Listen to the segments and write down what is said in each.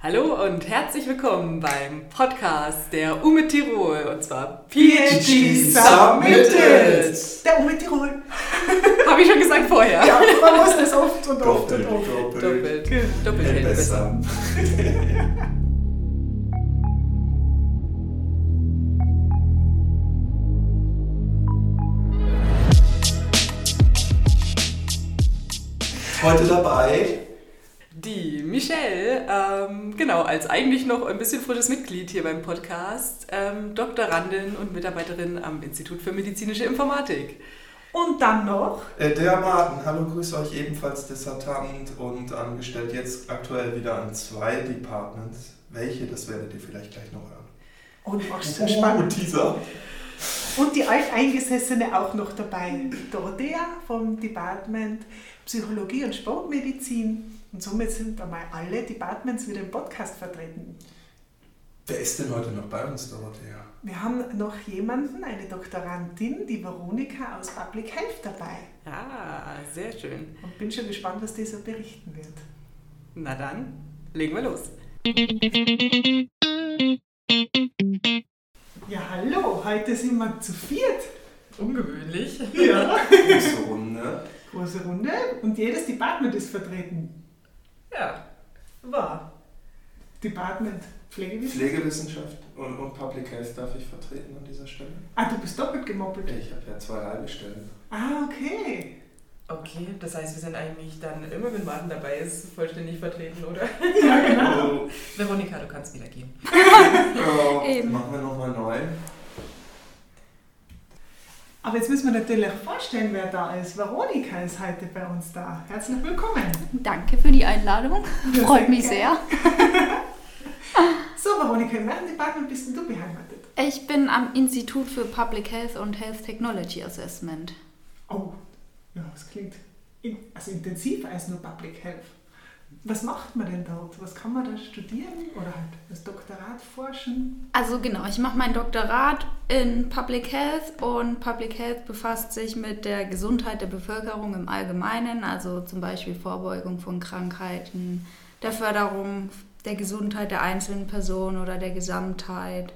Hallo und herzlich willkommen beim Podcast der UME Tirol und zwar PhD Submitted. Der UME Tirol. Habe ich schon gesagt vorher. Ja, man muss das oft und oft Doppelt, und oft. doppelt. Doppelt. Doppelt Hält hält besser. Heute dabei Michelle, ähm, genau, als eigentlich noch ein bisschen frisches Mitglied hier beim Podcast, ähm, Doktorandin und Mitarbeiterin am Institut für medizinische Informatik. Und dann noch, äh, der Martin. Hallo, grüße euch ebenfalls Dissertant und angestellt jetzt aktuell wieder an zwei Departments. Welche, das werdet ihr vielleicht gleich noch hören. und was so spannend. Teaser. Und die Alteingesessene auch noch dabei. Dorothea vom Department Psychologie und Sportmedizin. Und somit sind einmal alle Departments wieder im Podcast vertreten. Wer ist denn heute noch bei uns, Dorothea? Wir haben noch jemanden, eine Doktorandin, die Veronika aus Public Health dabei. Ah, sehr schön. Und bin schon gespannt, was die so berichten wird. Na dann, legen wir los. Ja, hallo, heute sind wir zu viert. Ungewöhnlich. Ja. Große Runde. Große Runde und jedes Department ist vertreten. Ja. War. Department Pflegewissenschaft. Pflegewissenschaft und, und Public Health darf ich vertreten an dieser Stelle. Ah, du bist doppelt gemoppelt. Ich habe ja zwei halbe Stellen. Ah, okay. Okay, das heißt, wir sind eigentlich dann immer, wenn Martin dabei ist, vollständig vertreten, oder? Ja, genau. Veronika, du kannst wieder gehen. oh, Eben. machen wir nochmal neu. Aber jetzt müssen wir natürlich vorstellen, wer da ist. Veronika ist heute bei uns da. Herzlich willkommen. Danke für die Einladung. Ja, Freut sehr mich gerne. sehr. So, Veronika, in welchem Department bist du beheimatet? Ich bin am Institut für Public Health und Health Technology Assessment. Oh, ja, das klingt in, also intensiver als nur Public Health. Was macht man denn dort? Was kann man da studieren oder halt das Doktorat forschen? Also genau, ich mache mein Doktorat in Public Health und Public Health befasst sich mit der Gesundheit der Bevölkerung im Allgemeinen, also zum Beispiel Vorbeugung von Krankheiten, der Förderung der Gesundheit der einzelnen Person oder der Gesamtheit.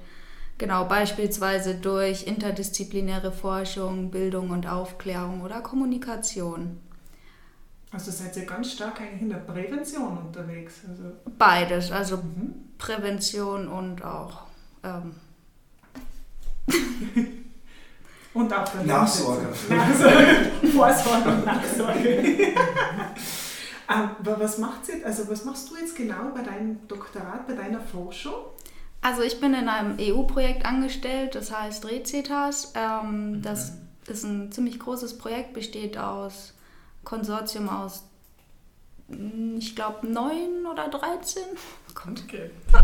Genau, beispielsweise durch interdisziplinäre Forschung, Bildung und Aufklärung oder Kommunikation. Also seid ihr ganz stark eigentlich in der Prävention unterwegs. Also, Beides, also mhm. Prävention und auch ähm, Und auch bei Nachsorge. Nachsorge. Vorsorge und Nachsorge. Aber was macht sie, also was machst du jetzt genau bei deinem Doktorat, bei deiner Forschung? Also ich bin in einem EU-Projekt angestellt, das heißt RECETAS. Ähm, das ist ein ziemlich großes Projekt, besteht aus Konsortium aus, mm, ich glaube, neun oder 13. Kommt. Okay.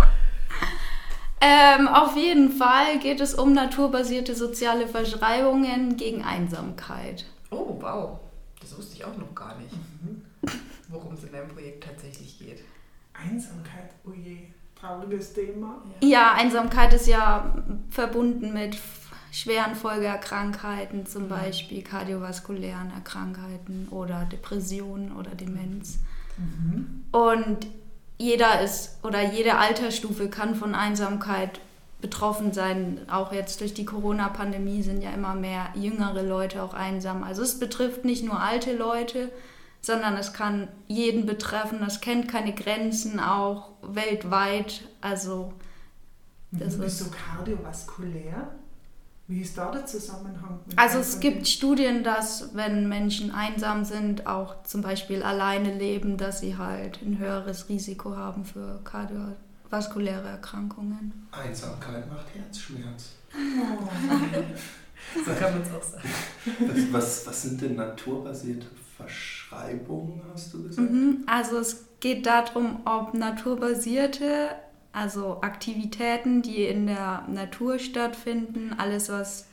Ähm, auf jeden Fall geht es um naturbasierte soziale Verschreibungen gegen Einsamkeit. Oh, wow. Das wusste ich auch noch gar nicht, worum es in deinem Projekt tatsächlich geht. Einsamkeit, oh je, trauriges Thema. Ja, Einsamkeit ist ja verbunden mit schweren Folgeerkrankheiten, zum Beispiel kardiovaskulären Erkrankheiten oder Depressionen oder Demenz. Mhm. Und jeder ist oder jede Altersstufe kann von Einsamkeit betroffen sein. Auch jetzt durch die Corona-Pandemie sind ja immer mehr jüngere Leute auch einsam. Also es betrifft nicht nur alte Leute, sondern es kann jeden betreffen. Es kennt keine Grenzen, auch weltweit. Also Das Mhm. ist- Wieso kardiovaskulär? Wie ist da der Zusammenhang? mit Also es gibt Studien, dass wenn Menschen einsam sind, auch zum Beispiel alleine leben, dass sie halt ein höheres Risiko haben für kardiovaskuläre Erkrankungen. Einsamkeit macht Herzschmerz. So kann man es auch sagen. Was, was, was sind denn naturbasierte Verschreibungen, hast du gesagt? Mhm. Also es geht darum, ob naturbasierte, also Aktivitäten, die in der Natur stattfinden, alles was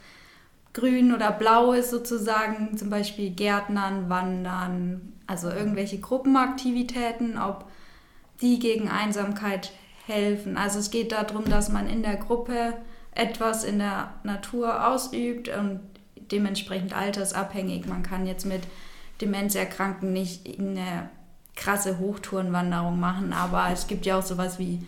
grün oder blau ist sozusagen, zum Beispiel Gärtnern, Wandern, also irgendwelche Gruppenaktivitäten, ob die gegen Einsamkeit helfen. Also es geht darum, dass man in der Gruppe etwas in der Natur ausübt und dementsprechend altersabhängig. Man kann jetzt mit Demenzerkrankten nicht eine krasse Hochtourenwanderung machen, aber es gibt ja auch sowas wie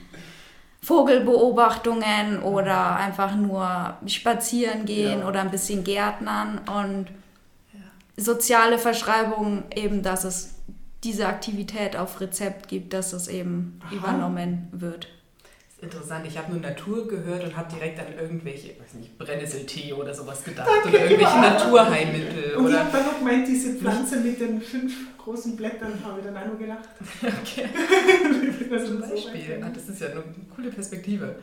Vogelbeobachtungen oder einfach nur spazieren gehen Ja. oder ein bisschen Gärtnern und soziale Verschreibung eben, dass es diese Aktivität auf Rezept gibt, dass es eben Aha. übernommen wird. Das ist interessant. Ich habe nur Natur gehört und habe direkt an irgendwelche, weiß nicht, Brennnesseltee oder sowas gedacht. Danke, oder irgendwelche ja. Naturheilmittel. Und ich oder habe dann noch gemeint, diese Pflanze mit den fünf großen Blättern, habe ich dann auch noch gelacht. okay. Also Zum so Beispiel. weit- Ah, das ist ja eine coole Perspektive.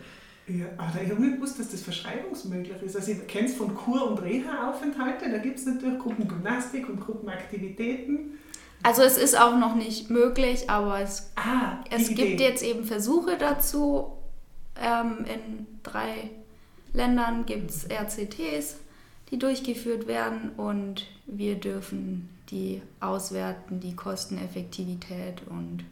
Ja, aber ich habe nicht gewusst, dass das verschreibungsmöglich ist. Also ich kenne es von Kur- und Reha-Aufenthalte, da gibt es natürlich Gruppengymnastik und Gruppenaktivitäten. Also es ist auch noch nicht möglich, aber es, Ah, es gibt jetzt eben Versuche dazu. Ähm, in drei Ländern gibt es RCTs, die durchgeführt werden und wir dürfen die auswerten, die Kosteneffektivität und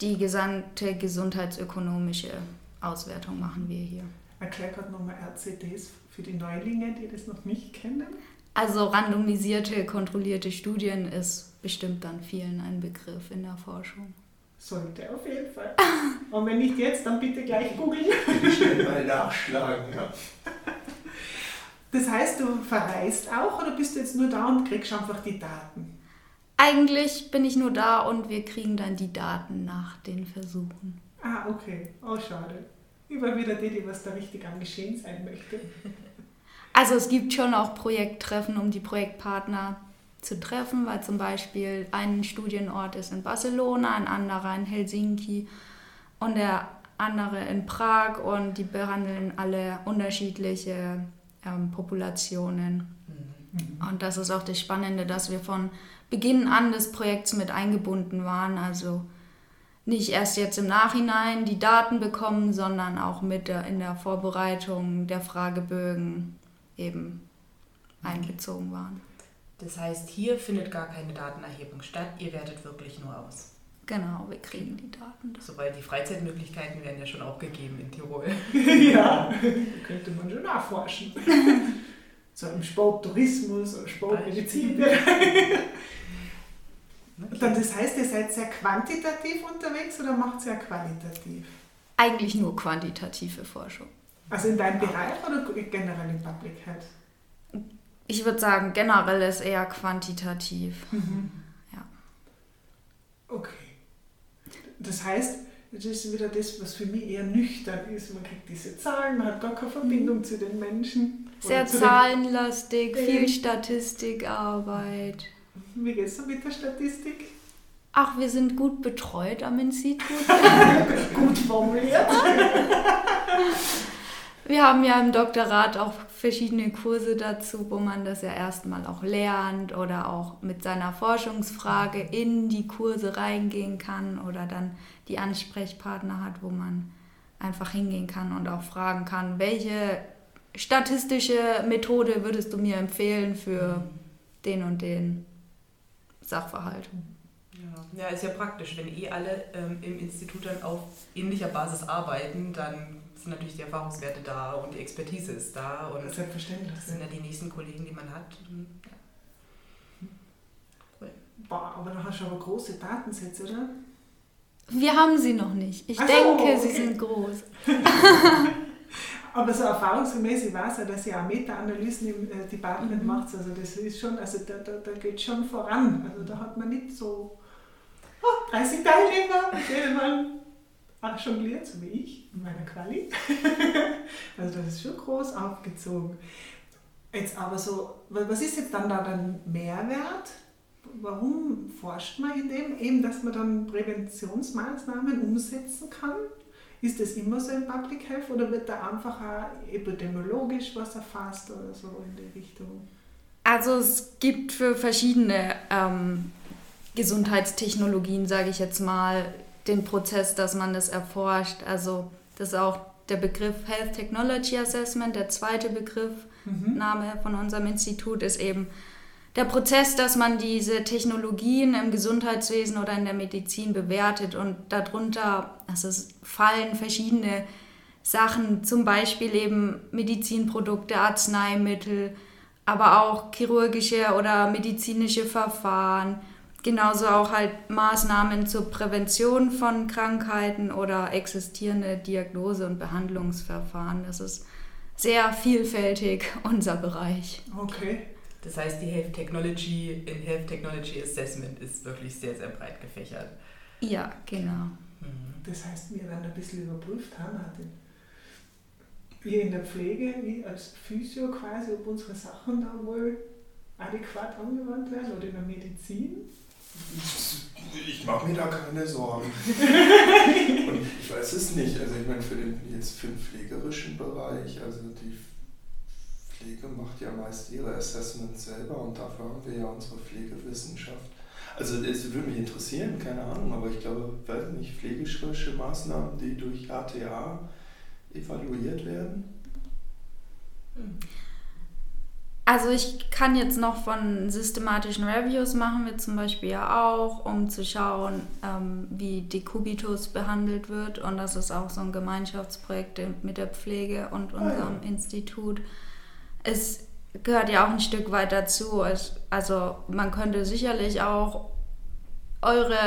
die gesamte gesundheitsökonomische Auswertung machen wir hier. Erklär gerade nochmal RCTs für die Neulinge, die das noch nicht kennen. Also randomisierte, kontrollierte Studien ist bestimmt dann vielen ein Begriff in der Forschung. Sollte auf jeden Fall. Und wenn nicht jetzt, dann bitte gleich googeln. Schnell mal nachschlagen. Ja. Das heißt, du verreist auch oder bist du jetzt nur da und kriegst einfach die Daten? Eigentlich bin ich nur da und wir kriegen dann die Daten nach den Versuchen. Ah, okay. Oh, schade. Immer wieder die, die was da richtig am Geschehen sein möchte. Also es gibt schon auch Projekttreffen, um die Projektpartner zu treffen, weil zum Beispiel ein Studienort ist in Barcelona, ein anderer in Helsinki und der andere in Prag und die behandeln alle unterschiedliche ähm, Populationen. Und das ist auch das Spannende, dass wir von Beginn an des Projekts mit eingebunden waren. Also nicht erst jetzt im Nachhinein die Daten bekommen, sondern auch mit in der Vorbereitung der Fragebögen eben einbezogen waren. Das heißt, hier findet gar keine Datenerhebung statt. Ihr wertet wirklich nur aus. Genau, wir kriegen die Daten. Sobald die Freizeitmöglichkeiten werden ja schon auch gegeben in Tirol. ja, könnte man schon nachforschen. so im Sporttourismus oder Sportmedizin. Dann das heißt, ihr seid sehr quantitativ unterwegs oder macht ihr qualitativ? Eigentlich nur quantitative Forschung. Also in deinem Bereich oder generell in Public Health? Ich würde sagen, generell ist eher quantitativ. Ja. Okay. Das heißt, das ist wieder das, was für mich eher nüchtern ist. Man kriegt diese Zahlen, man hat gar keine Verbindung zu den Menschen. Sehr zahlenlastig, viel Mhm. Statistikarbeit. Wie geht es so mit der Statistik? Ach, wir sind gut betreut am Institut. Gut formuliert. Wir haben ja im Doktorat auch verschiedene Kurse dazu, wo man das ja erstmal auch lernt oder auch mit seiner Forschungsfrage in die Kurse reingehen kann oder dann die Ansprechpartner hat, wo man einfach hingehen kann und auch fragen kann, welche statistische Methode würdest du mir empfehlen für den und den Sachverhalt. Ja. ja, ist ja praktisch. Wenn eh alle ähm, im Institut dann auf ähnlicher Basis arbeiten, dann sind natürlich die Erfahrungswerte da und die Expertise ist da. Und das Selbstverständlich. sind ja die nächsten Kollegen, die man hat. Und, ja. Boah, aber da hast du aber große Datensätze, oder? Wir haben sie noch nicht. Ich Ach so, denke, sie okay. sind groß. Aber so erfahrungsgemäß, ich weiß ja, dass ihr auch Meta-Analysen im äh, Department Mhm. macht. Also das ist schon, also da, da, da geht schon voran. Also da hat man nicht so oh, 30 Teilnehmer, denen man auch jongliert, so wie ich in meiner Quali. also das ist schon groß aufgezogen. Jetzt aber so, wa- was ist jetzt dann da der Mehrwert? Warum forscht man in dem? Eben, dass man dann Präventionsmaßnahmen umsetzen kann? Ist das immer so im Public Health oder wird da einfach auch epidemiologisch was erfasst oder so in die Richtung? Also es gibt für verschiedene ähm, Gesundheitstechnologien, sage ich jetzt mal, den Prozess, dass man das erforscht. Also das ist auch der Begriff Health Technology Assessment. Der zweite Begriff, Name von unserem Institut, ist eben der Prozess, dass man diese Technologien im Gesundheitswesen oder in der Medizin bewertet und darunter, also fallen verschiedene Sachen, zum Beispiel eben Medizinprodukte, Arzneimittel, aber auch chirurgische oder medizinische Verfahren, genauso auch halt Maßnahmen zur Prävention von Krankheiten oder existierende Diagnose- und Behandlungsverfahren. Das ist sehr vielfältig unser Bereich. Okay. Das heißt, die Health Technology in Health Technology Assessment ist wirklich sehr, sehr breit gefächert. Ja, genau. Mhm. Das heißt, wir werden ein bisschen überprüft haben, wir in der Pflege, wie als Physio quasi, ob unsere Sachen da wohl adäquat angewandt werden oder in der Medizin. Ich mache mir da keine Sorgen. Und ich weiß es nicht. Also ich meine, für den, jetzt für den pflegerischen Bereich, also die Pflege macht ja meist ihre Assessments selber und dafür haben wir ja unsere Pflegewissenschaft. Also es würde mich interessieren, keine Ahnung, aber ich glaube, weiß nicht, pflegerische Maßnahmen, die durch ATA evaluiert werden. Also ich kann jetzt noch von systematischen Reviews machen wir zum Beispiel ja auch, um zu schauen, ähm, wie Dekubitus behandelt wird. Und das ist auch so ein Gemeinschaftsprojekt mit der Pflege und unserem Institut. Es gehört ja auch ein Stück weit dazu. Es, also man könnte sicherlich auch eure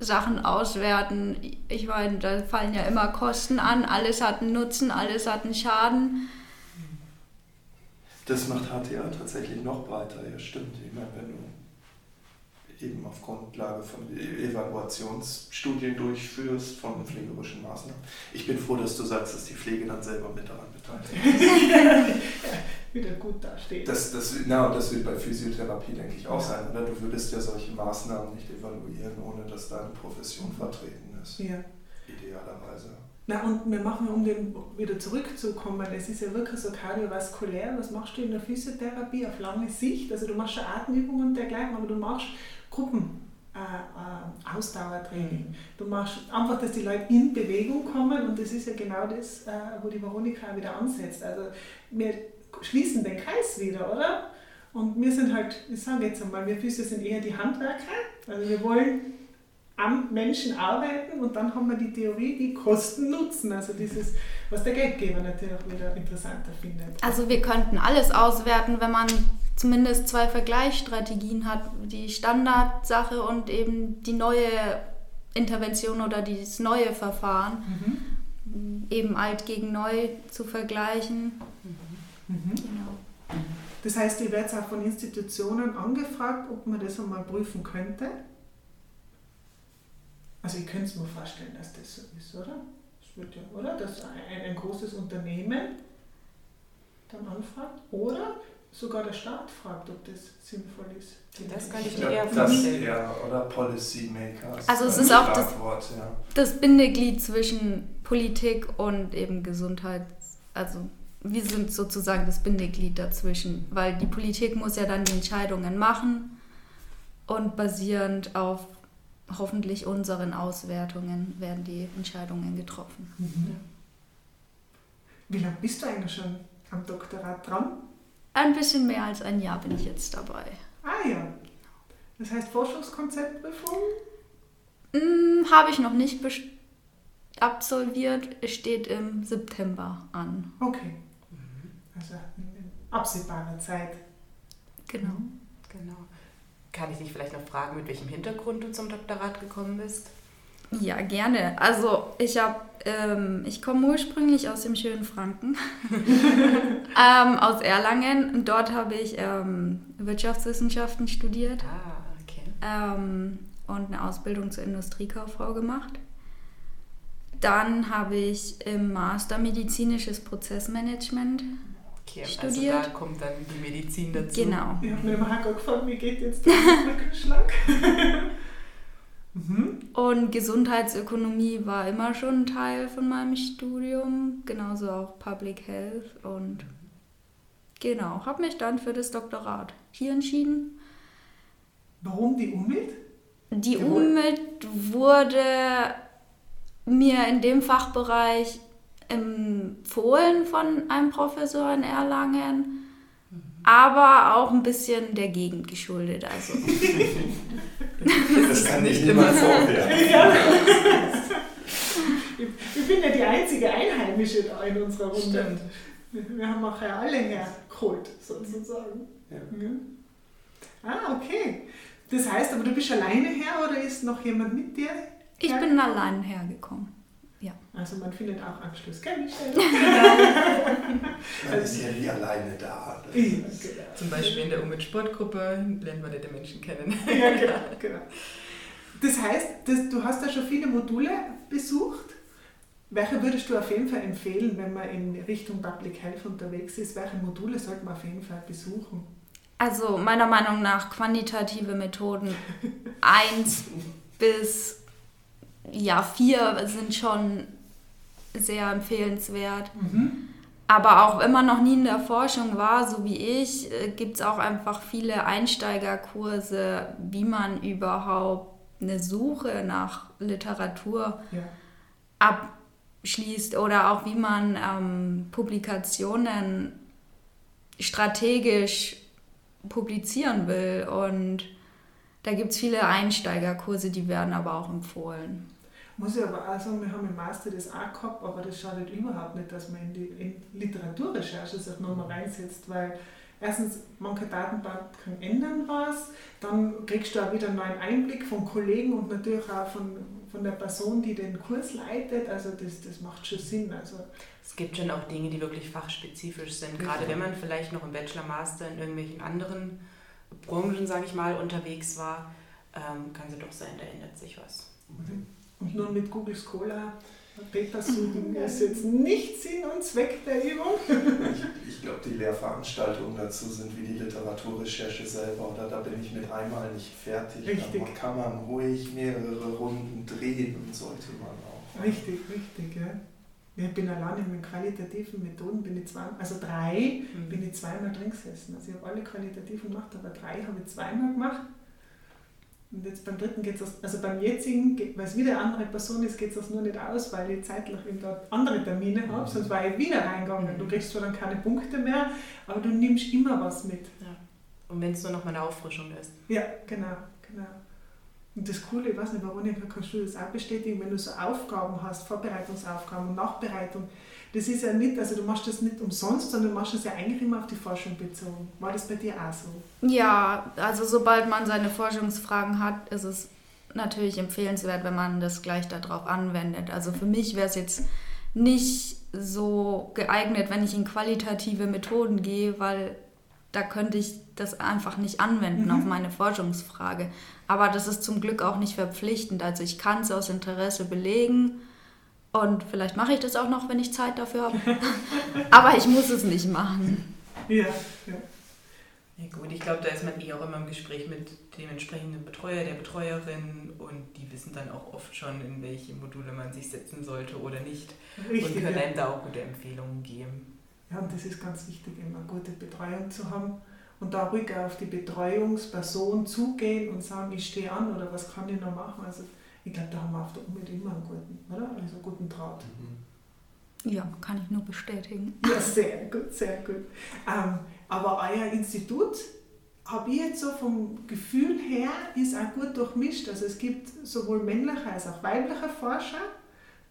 Sachen auswerten. Ich meine, da fallen ja immer Kosten an. Alles hat einen Nutzen, alles hat einen Schaden. Das macht HTA tatsächlich noch breiter, ja stimmt. Ich meine, wenn du eben auf Grundlage von E- Evaluationsstudien durchführst von pflegerischen Maßnahmen. Ich bin froh, dass du sagst, dass die Pflege dann selber mit daran beteiligt ist. Wieder gut dasteht. Das, das, na, und das wird bei Physiotherapie, denke ich, auch sein, oder? Du würdest ja solche Maßnahmen nicht evaluieren, ohne dass deine Profession vertreten ist. ja. Idealerweise. Na und wir machen, um den wieder zurückzukommen, es ist ja wirklich so kardiovaskulär, was machst du in der Physiotherapie auf lange Sicht? Also du machst schon Atemübungen und dergleichen, aber du machst Gruppen. Äh, äh, Ausdauertraining. Du machst einfach, dass die Leute in Bewegung kommen und das ist ja genau das, äh, wo die Veronika wieder ansetzt. Also wir schließen den Kreis wieder, oder? Und wir sind halt, ich sage jetzt einmal, wir Physio sind eher die Handwerker. Also wir wollen am Menschen arbeiten und dann haben wir die Theorie, die Kosten nutzen. Also dieses, was der Geldgeber natürlich auch wieder interessanter findet. Also wir könnten alles auswerten, wenn man zumindest zwei Vergleichsstrategien hat, die Standardsache und eben die neue Intervention oder dieses neue Verfahren, Mhm. eben alt gegen neu zu vergleichen. Mhm. Genau. Das heißt, ihr werdet auch von Institutionen angefragt, ob man das einmal prüfen könnte. Also ich könnte es mir vorstellen, dass das so ist, oder? Das wird ja, oder? Dass ein, ein großes Unternehmen dann anfragt oder sogar der Staat fragt, ob das sinnvoll ist. Das kann ich mir eher das vorstellen. eher, oder Policy Makers. Also es ist auch das- ja. Das Bindeglied zwischen Politik und eben Gesundheit, also wir sind sozusagen das Bindeglied dazwischen, weil die Politik muss ja dann die Entscheidungen machen und basierend auf hoffentlich unseren Auswertungen werden die Entscheidungen getroffen. Mhm. Wie lange bist du eigentlich schon am Doktorat dran? Ein bisschen mehr als ein Jahr bin ich jetzt dabei. Ah ja. Das heißt Forschungskonzeptprüfung? Hm, Habe ich noch nicht absolviert, es steht im September an. Okay. Also in absehbarer Zeit. Genau. Genau. Kann ich dich vielleicht noch fragen, mit welchem Hintergrund du zum Doktorat gekommen bist? Ja, gerne. Also ich habe, ähm, ich komme ursprünglich aus dem schönen Franken, ähm, aus Erlangen. Und dort habe ich ähm, Wirtschaftswissenschaften studiert Ah, okay. ähm, und eine Ausbildung zur Industriekauffrau gemacht. Dann habe ich im Master medizinisches Prozessmanagement. Okay Studiert. Also da kommt dann die Medizin dazu. Genau. Ich habe mir im Hacker gefragt, wie geht jetzt der Rückenschlag? mhm. Und Gesundheitsökonomie war immer schon ein Teil von meinem Studium, genauso auch Public Health und genau, habe mich dann für das Doktorat hier entschieden. Warum die Umwelt? Die. Umwelt wurde mir in dem Fachbereich empfohlen von einem Professor in Erlangen, aber auch ein bisschen der Gegend geschuldet. Also Das kann nicht nicht immer vorwerfen. Ja. Ich, bin ja die einzige Einheimische da in unserer Runde. Stimmt. Wir haben auch ja alle hergeholt, sozusagen. Ja. Ja. Ah, okay. Das heißt, aber du bist alleine her oder ist noch jemand mit dir? Ich bin allein hergekommen. Also man findet auch Anschluss, gell Michelle? Man ist ja nie alleine da. Genau. Zum Beispiel in der Umwelt-Sportgruppe lernt man nette Menschen kennen. Ja, genau, genau. Das heißt, das, du hast da schon viele Module besucht. Welche würdest du auf jeden Fall empfehlen, wenn man in Richtung Public Health unterwegs ist? Welche Module sollte man auf jeden Fall besuchen? Also meiner Meinung nach quantitative Methoden 1 bis ja, 4 sind schon sehr empfehlenswert. Aber auch wenn man noch nie in der Forschung war, so wie ich, gibt es auch einfach viele Einsteigerkurse, wie man überhaupt eine Suche nach Literatur Ja. abschließt oder auch wie man ähm, Publikationen strategisch publizieren will. Und da gibt es viele Einsteigerkurse, die werden aber auch empfohlen. Muss ich aber auch sagen, wir haben im Master das auch gehabt, aber das schadet überhaupt nicht, dass man in die in Literaturrecherche sich nochmal reinsetzt, weil erstens, manche Datenbanken ändern was, dann kriegst du auch wieder einen neuen Einblick von Kollegen und natürlich auch von, von der Person, die den Kurs leitet, also das, das macht schon Sinn. Also, Es gibt schon auch Dinge, die wirklich fachspezifisch sind. Gerade wenn man vielleicht noch im Bachelor, Master in irgendwelchen anderen Branchen, sage ich mal, unterwegs war, ähm, kann es doch sein, da ändert sich was. Und nur mit Google Scholar Papers suchen ist jetzt nicht Sinn und Zweck der Übung. Ich, ich glaube, die Lehrveranstaltungen dazu sind wie die Literaturrecherche selber. Oder da bin ich mit einmal nicht fertig. Richtig. Da kann man ruhig mehrere Runden drehen und sollte man auch. Richtig, richtig, ja. Ich bin alleine mit qualitativen Methoden, bin ich zwei, also drei, bin ich zweimal drin gesessen. Also ich habe alle qualitativen gemacht, aber drei habe ich zweimal gemacht. Und jetzt beim dritten geht es, also beim jetzigen, geht- weil es wieder eine andere Person ist, geht es das nur nicht aus, weil ich zeitlich eben dort andere Termine habe, sonst war ich wieder reingegangen. Du kriegst zwar dann keine Punkte mehr, aber du nimmst immer was mit. Und wenn es nur noch mal eine Auffrischung ist. Ja, genau, genau. Und das Coole, ich weiß nicht, Veronika, kannst du das auch bestätigen, wenn du so Aufgaben hast, Vorbereitungsaufgaben und Nachbereitung, das ist ja nicht, also du machst das nicht umsonst, sondern du machst das ja eigentlich immer auf die Forschung bezogen. War das bei dir auch so? Ja, also sobald man seine Forschungsfragen hat, ist es natürlich empfehlenswert, wenn man das gleich darauf anwendet. Also für mich wäre es jetzt nicht so geeignet, wenn ich in qualitative Methoden gehe, weil da könnte ich das einfach nicht anwenden Mhm. auf meine Forschungsfrage. Aber das ist zum Glück auch nicht verpflichtend. Also ich kann es aus Interesse belegen und vielleicht mache ich das auch noch, wenn ich Zeit dafür habe. Aber ich muss es nicht machen. Ja, ja. Ja gut, ich glaube, da ist man eh auch immer im Gespräch mit dem entsprechenden Betreuer, der Betreuerin und die wissen dann auch oft schon, in welche Module man sich setzen sollte oder nicht und Richtig. können Ja. einem da auch gute Empfehlungen geben. ja, und das ist ganz wichtig, immer gute Betreuung zu haben und da ruhig auf die Betreuungsperson zugehen und sagen, ich stehe an oder was kann ich noch machen. Also ich glaube, da haben wir auf der Umwelt immer einen guten, oder? Also einen guten Draht. Ja, kann ich nur bestätigen. Ja, sehr gut, sehr gut. Ähm, aber euer Institut, habe ich jetzt so vom Gefühl her, ist auch gut durchmischt. Also es gibt sowohl männliche als auch weibliche Forscher,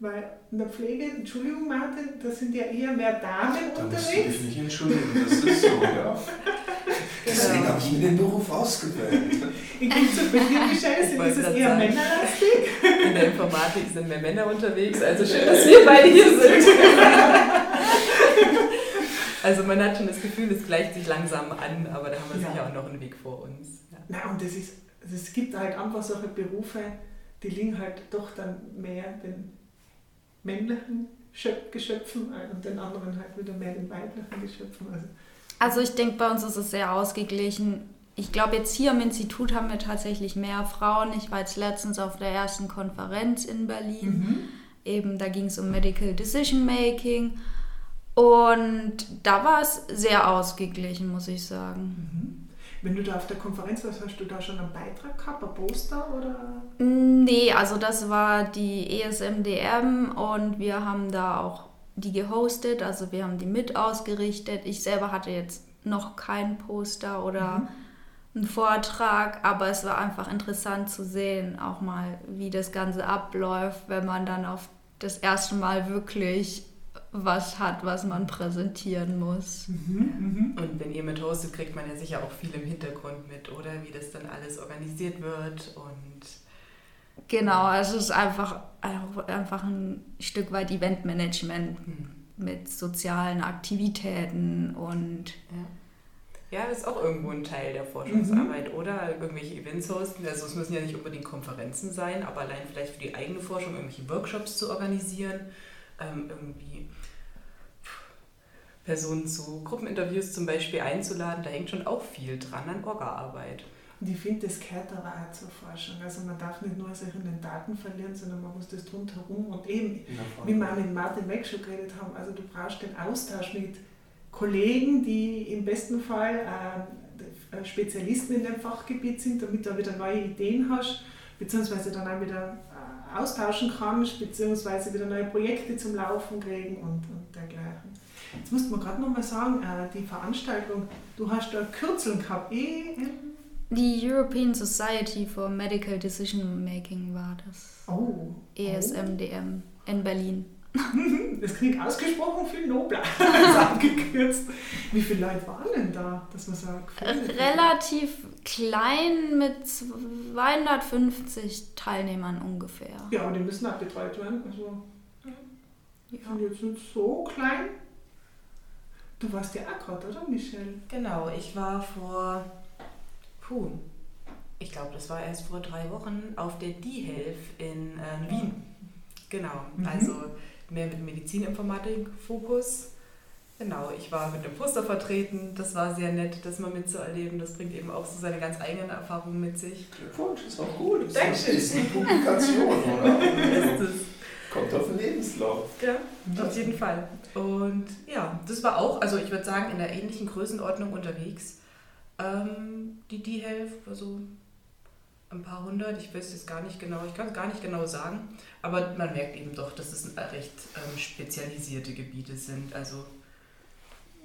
weil in der Pflege, Entschuldigung Martin, da sind ja eher mehr Damen Da musst du unterwegs. dich nicht entschuldigen, das ist so, ja. Deswegen habe ich mir den Beruf ausgewählt. In Gegensatz bei dir, Michelle, sind wollte ist es eher sagen. männerlastig. In der Informatik sind mehr Männer unterwegs, also schön, dass wir beide hier sind. Also man hat schon das Gefühl, es gleicht sich langsam an, aber da haben wir Ja. sicher auch noch einen Weg vor uns. Ja. Nein, und das ist, also es gibt halt einfach solche Berufe, die liegen halt doch dann mehr den männlichen Schöp Geschöpfen ein und den anderen halt wieder mehr den weiblichen Geschöpfen. Also, Also ich denke, bei uns ist es sehr ausgeglichen. Ich glaube, jetzt hier im Institut haben wir tatsächlich mehr Frauen. Ich war jetzt letztens auf der ersten Konferenz in Berlin. Eben, da ging es um Medical Decision Making. Und da war es sehr ausgeglichen, muss ich sagen. Wenn du da auf der Konferenz warst, hast du da schon einen Beitrag gehabt, ein Poster oder? Nee, also das war die ESMDM und wir haben da auch die gehostet, also wir haben die mit ausgerichtet. Ich selber hatte jetzt noch kein Poster oder einen Vortrag, aber es war einfach interessant zu sehen, auch mal, wie das Ganze abläuft, wenn man dann auf das erste Mal wirklich was hat, was man präsentieren muss. Mhm, Und wenn ihr mit hostet, kriegt man ja sicher auch viel im Hintergrund mit, oder? Wie das dann alles organisiert wird und Genau, also es ist einfach, einfach ein Stück weit Eventmanagement hm. mit sozialen Aktivitäten und ja. Ja, das ist auch irgendwo ein Teil der Forschungsarbeit, oder? Irgendwelche Events hosten. Also es müssen ja nicht unbedingt Konferenzen sein, aber allein vielleicht für die eigene Forschung irgendwelche Workshops zu organisieren, ähm, irgendwie Personen zu Gruppeninterviews zum Beispiel einzuladen, da hängt schon auch viel dran an Orga-Arbeit. Und ich finde, das gehört aber auch zur Forschung. Also man darf nicht nur sich in den Daten verlieren, sondern man muss das drumherum und eben, wie wir auch mit Martin Meck schon geredet haben, also du brauchst den Austausch mit Kollegen, die im besten Fall äh, Spezialisten in dem Fachgebiet sind, damit du wieder neue Ideen hast, beziehungsweise dann auch wieder äh, austauschen kannst, beziehungsweise wieder neue Projekte zum Laufen kriegen und, und dergleichen. Jetzt musst du mir gerade nochmal sagen, äh, die Veranstaltung, du hast da Kürzeln gehabt, E, die European Society for Medical Decision Making war das. Oh. ESMDM in Berlin. Das klingt ausgesprochen viel nobler als abgekürzt. Wie viele Leute waren denn da, dass man sagt? Relativ klein mit 250 Teilnehmern ungefähr. Ja, aber die müssen auch betreut werden. Also, die sind jetzt nicht so klein. Du warst ja auch gerade, oder Michelle? Genau, ich war vor, puh, ich glaube, das war erst vor drei Wochen auf der D-Health in äh, Wien. Genau, Mhm. also mehr mit Medizininformatik Fokus. Genau, ich war mit einem Poster vertreten. Das war sehr nett, das mal mitzuerleben. Das bringt eben auch so seine ganz eigenen Erfahrungen mit sich. Glückwunsch, ist auch gut. Ist, Dankeschön. ist eine Publikation, oder? Ist es. Kommt auf den Lebenslauf. Ja, auf jeden Fall. Und ja, das war auch, also ich würde sagen, in der ähnlichen Größenordnung unterwegs. Ähm, die D-Health war so ein paar hundert, ich weiß jetzt gar nicht genau, ich kann es gar nicht genau sagen, aber man merkt eben doch, dass es recht ähm, spezialisierte Gebiete sind. Also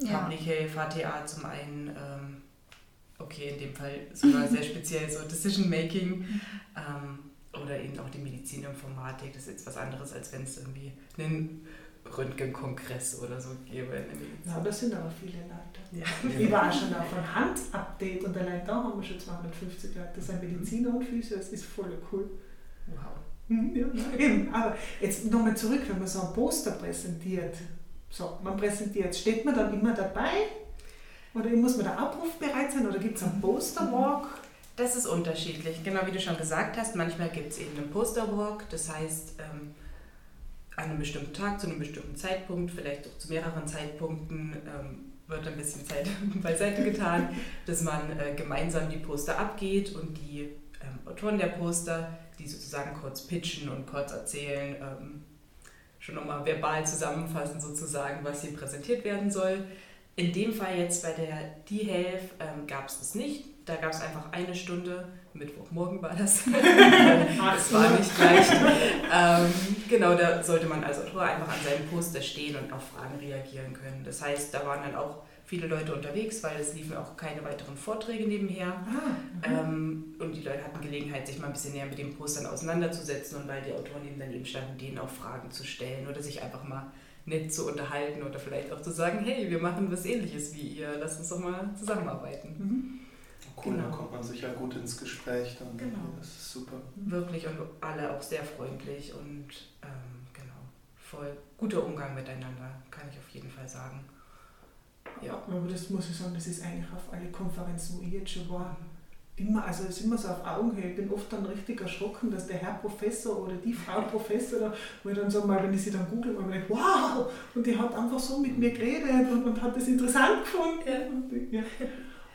Ja. Public Health, HTA zum einen, ähm, okay, in dem Fall sogar sehr speziell so Decision Making ähm, oder eben auch die Medizininformatik. Das ist jetzt was anderes, als wenn es irgendwie einen Röntgenkongress oder so gäbe. Ja, das sind aber viele Leute. Ja. Ich war auch schon auf einem Hand-Update und allein da haben wir schon 250 Leute. Das sind Mediziner und Physio, das ist voll cool. Wow. Mhm, Ja, eben. Aber jetzt nochmal zurück, wenn man so ein Poster präsentiert. So, man präsentiert, steht man dann immer dabei? Oder muss man da abrufbereit sein? Oder gibt es einen Posterwalk? Das ist unterschiedlich. Genau wie du schon gesagt hast, manchmal gibt es eben einen Posterwalk. Das heißt, ähm, an einem bestimmten Tag, zu einem bestimmten Zeitpunkt, vielleicht auch zu mehreren Zeitpunkten, ähm, wird ein bisschen Zeit beiseite getan, dass man äh, gemeinsam die Poster abgeht und die ähm, Autoren der Poster, die sozusagen kurz pitchen und kurz erzählen, ähm, schon nochmal verbal zusammenfassen sozusagen, was hier präsentiert werden soll. In dem Fall jetzt bei der D-Health ähm, gab es das nicht. Da gab es einfach eine Stunde, Mittwochmorgen war das. das war nicht leicht. Ähm, genau, da sollte man als Autor einfach an seinem Poster stehen und auf Fragen reagieren können. Das heißt, da waren dann auch viele Leute unterwegs, weil es liefen auch keine weiteren Vorträge nebenher. Ah, Ähm, und die Leute hatten Gelegenheit, sich mal ein bisschen näher mit den Postern auseinanderzusetzen und weil die Autoren eben daneben standen, denen auch Fragen zu stellen oder sich einfach mal nett zu unterhalten oder vielleicht auch zu sagen, hey, wir machen was ähnliches wie ihr, lasst uns doch mal zusammenarbeiten. mhm. Cool, Genau. da kommt man sicher gut ins Gespräch dann. Genau. Das ist super. Wirklich und alle auch sehr freundlich und ähm, genau, voll guter Umgang miteinander, kann ich auf jeden Fall sagen. Ja. Aber das muss ich sagen, das ist eigentlich auf alle Konferenzen, wo ich jetzt schon war, immer, also es ist immer so auf Augenhöhe. Ich bin oft dann richtig erschrocken, dass der Herr Professor oder die Frau Professor, da, wo ich dann so mal, wenn ich sie dann google, mal denke, wow, und die hat einfach so mit mir geredet und, und hat das interessant gefunden. Ja. Und, ja.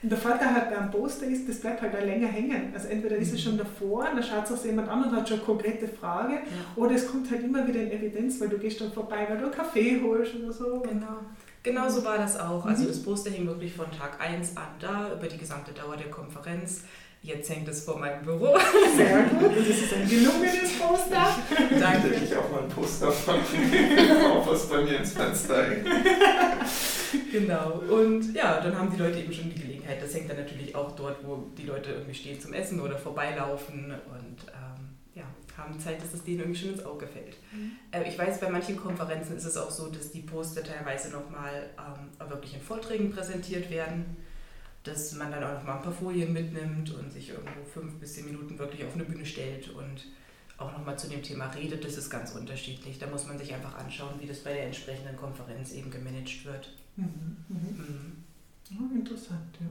Und der Vorteil halt beim Poster ist, das bleibt halt auch länger hängen. Also entweder ist es schon davor, dann schaut sich jemand an und hat schon eine konkrete Frage, oder es kommt halt immer wieder in Evidenz, weil du gehst dann vorbei, weil du einen Kaffee holst oder so. Genau. Genau so war das auch. Also Mhm. das Poster hing wirklich von Tag 1 an da, über die gesamte Dauer der Konferenz. Jetzt hängt es vor meinem Büro. Sehr gut, das ist ein gelungenes Poster. Danke. Hätte ich auch mal ein Poster von auf was bei mir ins Fenster hängt. Genau. Und ja, dann haben die Leute eben schon die Gelegenheit. Das hängt dann natürlich auch dort, wo die Leute irgendwie stehen zum Essen oder vorbeilaufen. Und ähm, ja, kam Zeit, dass es denen irgendwie schon ins Auge fällt. Mhm. Äh, ich weiß, bei manchen Konferenzen ist es auch so, dass die Poster teilweise nochmal ähm, wirklich in Vorträgen präsentiert werden, dass man dann auch nochmal ein paar Folien mitnimmt und sich irgendwo fünf bis zehn Minuten wirklich auf eine Bühne stellt und auch nochmal zu dem Thema redet. Das ist ganz unterschiedlich. Da muss man sich einfach anschauen, wie das bei der entsprechenden Konferenz eben gemanagt wird. Mhm. Mhm. Mhm. Oh, interessant, ja.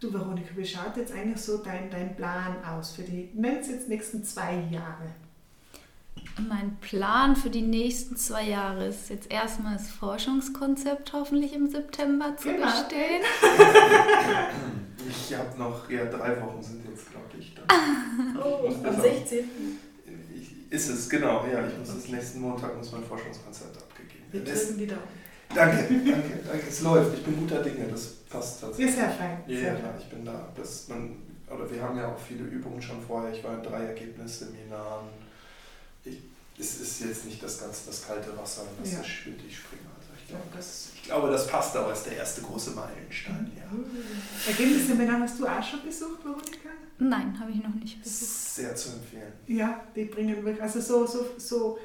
Du Veronika, wie schaut jetzt eigentlich so dein, dein Plan aus für die, nennt jetzt nächsten zwei Jahre? Mein Plan für die nächsten zwei Jahre ist jetzt erstmal das Forschungskonzept hoffentlich im September zu genau. bestehen. Ich habe noch, ja, drei Wochen sind jetzt, glaube ich. oh, am 16. Ist es, genau, ja. Ich muss das nächsten Montag muss mein Forschungskonzept abgegeben werden. Wir drücken die Daumen. Danke, danke, danke. Es läuft. Ich bin guter Dinge. Das passt tatsächlich. Sehr, sehr fein. Ja, sehr ja, ich bin da. Das, man, oder wir haben ja auch viele Übungen schon vorher. Ich war in drei Ergebnisseminaren. Es ist jetzt nicht das ganze das kalte Wasser, in das ja. ich springe. Also ich, glaube, das, ich glaube, das passt, aber ist der erste große Meilenstein. Ja. Ergebnisseminar hast du auch schon besucht, Veronika? Nein, habe ich noch nicht besucht. Sehr zu empfehlen. Ja, die bringen wirklich, also so, so, so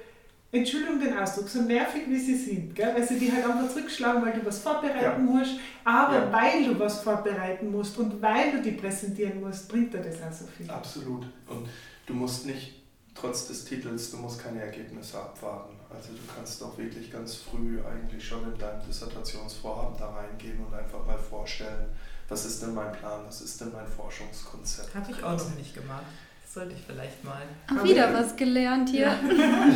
Entschuldigung den Ausdruck, so nervig wie sie sind, gell? weil sie die halt einfach zurückschlagen, weil du was vorbereiten ja. musst, aber ja. weil du was vorbereiten musst und weil du die präsentieren musst, bringt dir das auch so viel. Absolut. Und du musst nicht, trotz des Titels, du musst keine Ergebnisse abwarten. Also du kannst auch wirklich ganz früh eigentlich schon in deinem Dissertationsvorhaben da reingehen und einfach mal vorstellen, was ist denn mein Plan, was ist denn mein Forschungskonzept. Habe ich auch noch nicht gemacht sollte ich vielleicht mal. Ach, wieder was gelernt hier. Ja.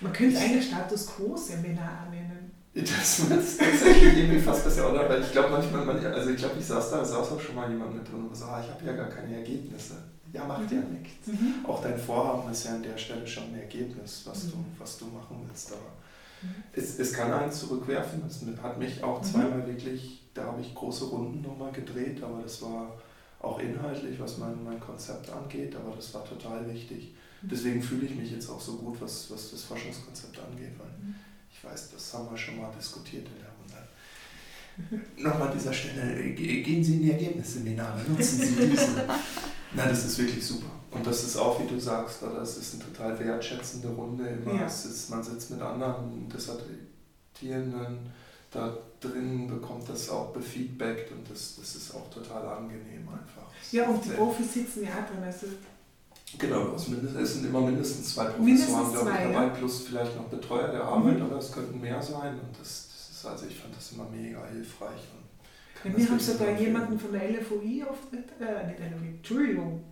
Man könnte eigentlich Status Quo-Seminar nennen. Das ist tatsächlich irgendwie fast besser, oder? Weil ich glaube manchmal, also ich glaube, ich saß da, saß auch schon mal jemand mit drin und so, ah, ich habe ja gar keine Ergebnisse. Ja, macht mhm. ja nichts. Mhm. Auch dein Vorhaben ist ja an der Stelle schon ein Ergebnis, was, mhm. du, was du machen willst. Aber mhm. es, es kann einen zurückwerfen. Es hat mich auch mhm. zweimal wirklich, da habe ich große Runden nochmal gedreht, aber das war auch inhaltlich, was mein, mein Konzept angeht, aber das war total wichtig. Mhm. Deswegen fühle ich mich jetzt auch so gut, was, was das Forschungskonzept angeht, weil ich weiß, das haben wir schon mal diskutiert in der Runde. Nochmal an dieser Stelle, gehen Sie in die Ergebnisseminare, nutzen Sie diese. Nein, das ist wirklich super. Und das ist auch, wie du sagst, oder? es ist eine total wertschätzende Runde immer. Ja. Ist, man sitzt mit anderen Dissertierenden da drin, bekommt das auch befeedbackt und das, das ist auch total angenehm einfach. Ja, und die Profis sitzen ja drin. Also genau, es sind immer mindestens zwei Professoren glaube ich, dabei, ja. plus vielleicht noch Betreuer der Arbeit, mhm. aber es könnten mehr sein und das, das ist, also ich fand das immer mega hilfreich. Und wir haben sogar jemanden von der LFOI oft mit, äh, nicht LFOI, Entschuldigung,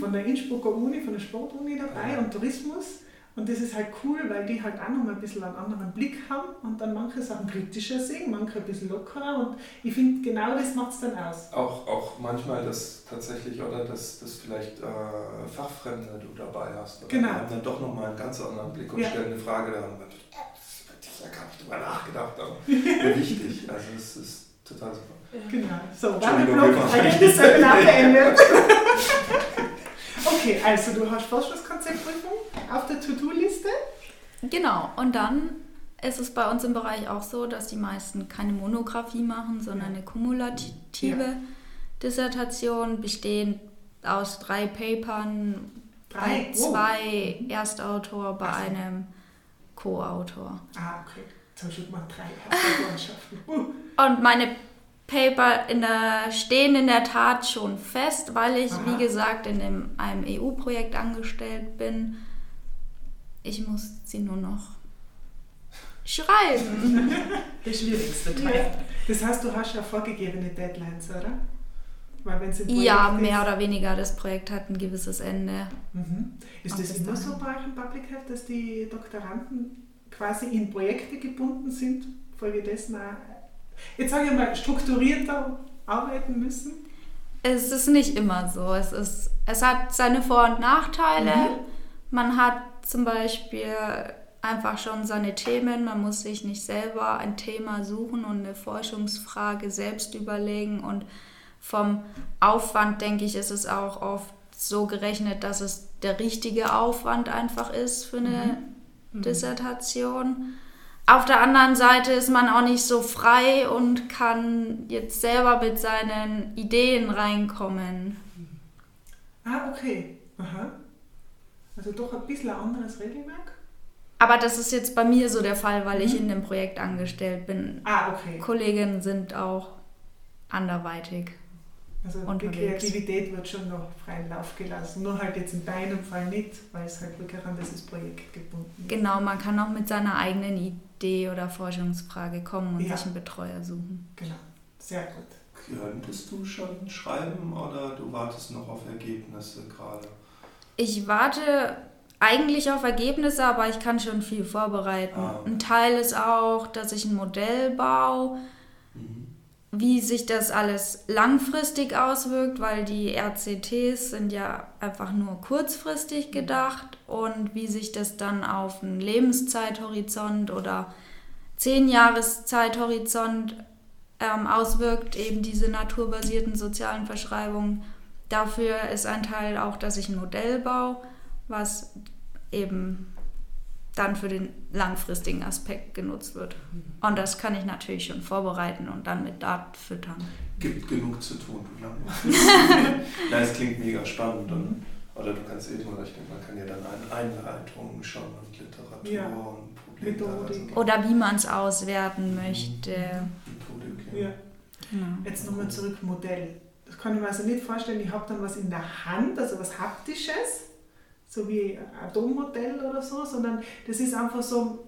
von der Innsbrucker Uni, von der Sportuni dabei ja. und Tourismus und das ist halt cool, weil die halt auch noch mal ein bisschen einen anderen Blick haben und dann manche Sachen kritischer sehen, manche ein bisschen lockerer. Und ich finde, genau das macht es dann aus. Auch, auch manchmal das tatsächlich, oder dass, dass vielleicht äh, Fachfremde du dabei hast. Oder genau. Die haben dann doch noch mal einen ganz anderen Blick und ja. stellen eine Frage da. Und dann, ich ja gar nicht drüber nachgedacht, aber wichtig. Also es ist total super. Genau. So, Werbeblock, das Seminar beendet. Okay, also du hast Forschungskonzeptprüfung auf der To-Do-Liste. Genau, und dann ist es bei uns im Bereich auch so, dass die meisten keine Monographie machen, sondern eine kumulative ja. Dissertation bestehend aus drei Papern, drei? bei zwei oh. Erstautor, bei also. einem Co-Autor. Ah, okay. Zum mal drei Erstautorschaften. Uh. Und meine Paper in der, stehen in der Tat schon fest, weil ich, Aha. wie gesagt, in dem, einem EU-Projekt angestellt bin. Ich muss sie nur noch schreiben. Der schwierigste Teil. Ja. Das heißt, du hast ja vorgegebene Deadlines, oder? ja, mehr ist. oder weniger. Das Projekt hat ein gewisses Ende. Mhm. Ist das immer so bei euch im Public Health, dass die Doktoranden quasi in Projekte gebunden sind, folgedessen jetzt sage ich mal, strukturierter arbeiten müssen? Es ist nicht immer so. Es, ist, es hat seine Vor- und Nachteile. Mhm. Man hat zum Beispiel einfach schon seine Themen. Man muss sich nicht selber ein Thema suchen und eine Forschungsfrage selbst überlegen. Und vom Aufwand, denke ich, ist es auch oft so gerechnet, dass es der richtige Aufwand einfach ist für eine mhm. Dissertation. Auf der anderen Seite ist man auch nicht so frei und kann jetzt selber mit seinen Ideen reinkommen. Ah, okay. Aha. Also doch ein bisschen ein anderes Regelwerk. Aber das ist jetzt bei mir so der Fall, weil ich Mhm. in dem Projekt angestellt bin. Ah, okay. Kolleginnen sind auch anderweitig. Also die unterwegs. Kreativität wird schon noch freien Lauf gelassen. Nur halt jetzt in deinem Fall nicht, weil es halt wirklich an dieses Projekt gebunden ist. Genau, man kann auch mit seiner eigenen Idee oder Forschungsfrage kommen und Ja. sich einen Betreuer suchen. Genau. Sehr gut. Könntest du schon schreiben oder du wartest noch auf Ergebnisse gerade? Ich warte eigentlich auf Ergebnisse, aber ich kann schon viel vorbereiten. Ah. Ein Teil ist auch, dass ich ein Modell baue. Wie sich das alles langfristig auswirkt, weil die RCTs sind ja einfach nur kurzfristig gedacht und wie sich das dann auf einen Lebenszeithorizont oder zehn Jahreszeithorizont ähm, auswirkt, eben diese naturbasierten sozialen Verschreibungen. Dafür ist ein Teil auch, dass ich ein Modell baue, was eben dann für den langfristigen Aspekt genutzt wird. Und das kann ich natürlich schon vorbereiten und dann mit Daten füttern. Gibt genug zu tun, du. Nein, es klingt mega spannend. Und, oder du kannst eben, oder ich denke, man kann ja dann eine Einleitung schon und Literatur Ja. und Probleme. Methodik. Oder wie man es auswerten möchte. Methodik, Ja. Genau. Jetzt nochmal zurück Modell. Das kann ich mir also nicht vorstellen, ich habe dann was in der Hand, also was Haptisches, so wie ein Atommodell oder so, sondern das ist einfach so,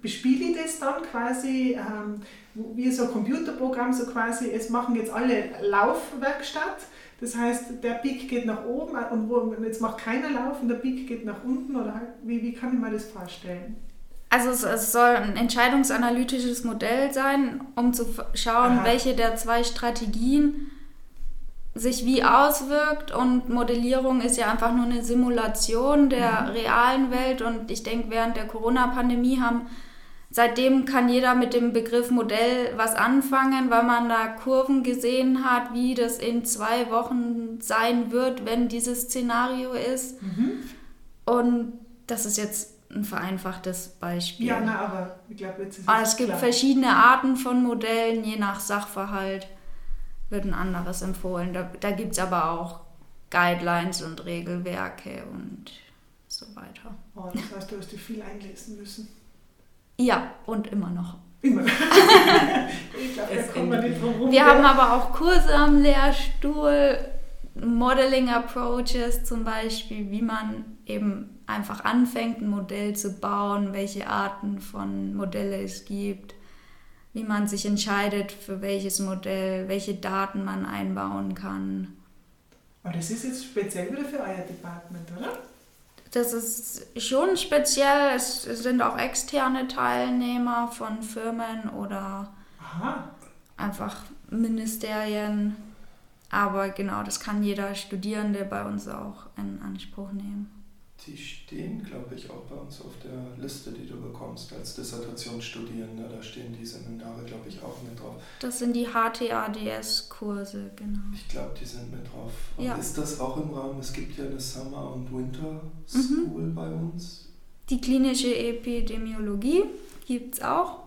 bespiele ich das dann quasi ähm, wie so ein Computerprogramm, so quasi, es machen jetzt alle Laufwerkstatt. Das heißt, der Peak geht nach oben und wo, jetzt macht keiner Lauf und der Peak geht nach unten oder halt, wie, wie kann ich mir das vorstellen? Also es, es soll ein entscheidungsanalytisches Modell sein, um zu schauen, Aha. welche der zwei Strategien sich wie auswirkt. Und Modellierung ist ja einfach nur eine Simulation der Mhm. realen Welt. Und ich denke, während der Corona-Pandemie haben seitdem kann jeder mit dem Begriff Modell was anfangen, weil man da Kurven gesehen hat, wie das in zwei Wochen sein wird, wenn dieses Szenario ist. Und das ist jetzt ein vereinfachtes Beispiel. Ja, na, aber ich glaube, jetzt ist Aber es gibt klar. verschiedene Arten von Modellen, je nach Sachverhalt wird ein anderes empfohlen. Da, da gibt es aber auch Guidelines und Regelwerke und so weiter. Oh, das heißt, du hast dich viel einlesen müssen. Ja, und immer noch. Immer. ich glaube, da wir endet nicht drum rum. Wir haben aber auch Kurse am Lehrstuhl, Modeling Approaches zum Beispiel, wie man eben einfach anfängt, ein Modell zu bauen, welche Arten von Modelle es gibt, wie man sich entscheidet, für welches Modell, welche Daten man einbauen kann. Aber das ist jetzt speziell wieder für euer Department, oder? Das ist schon speziell. Es sind auch externe Teilnehmer von Firmen oder Aha. einfach Ministerien. Aber genau, das kann jeder Studierende bei uns auch in Anspruch nehmen. Die stehen, glaube ich, auch bei uns auf der Liste, die du bekommst als Dissertationsstudierender. Da stehen die Seminare, glaube ich, auch mit drauf. Das sind die HTADS-Kurse, genau. Ich glaube, die sind mit drauf. Und Ja. ist das auch im Rahmen? Es gibt ja eine Summer- und Mhm. Winter-School bei uns. Die klinische Epidemiologie gibt es auch.